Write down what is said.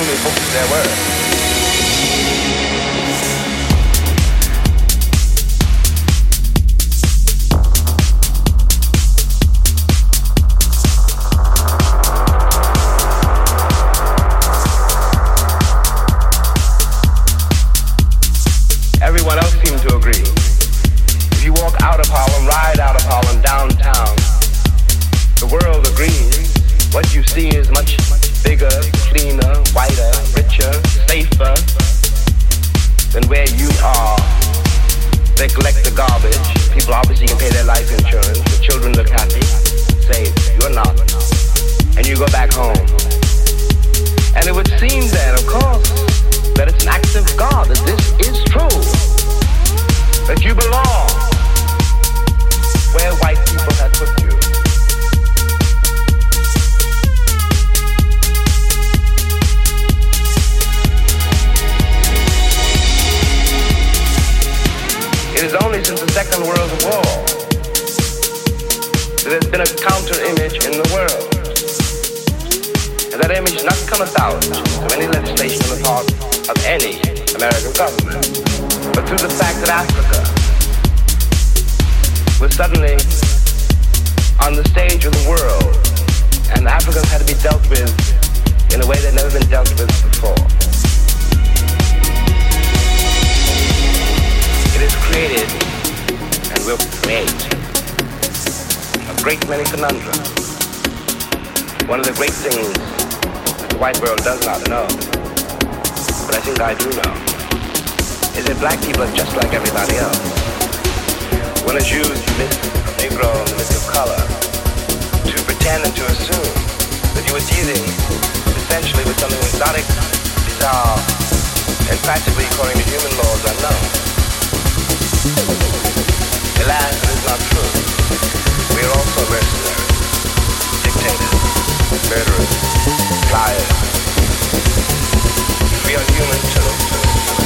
only books there were. of any American government, but to the fact that Africa was suddenly on the stage of the world, and Africans had to be dealt with in a way they'd never been dealt with before. It has created and will create a great many conundrums. One of the great things that the white world does not know I think I do know is that black people are just like everybody else. When a used the myth of Negro and the of color to pretend and to assume that you were dealing essentially with something exotic, bizarre, and practically according to human laws unknown. Alas, it is not true. We are also mercenaries, dictators, murderers, liars. We are human too.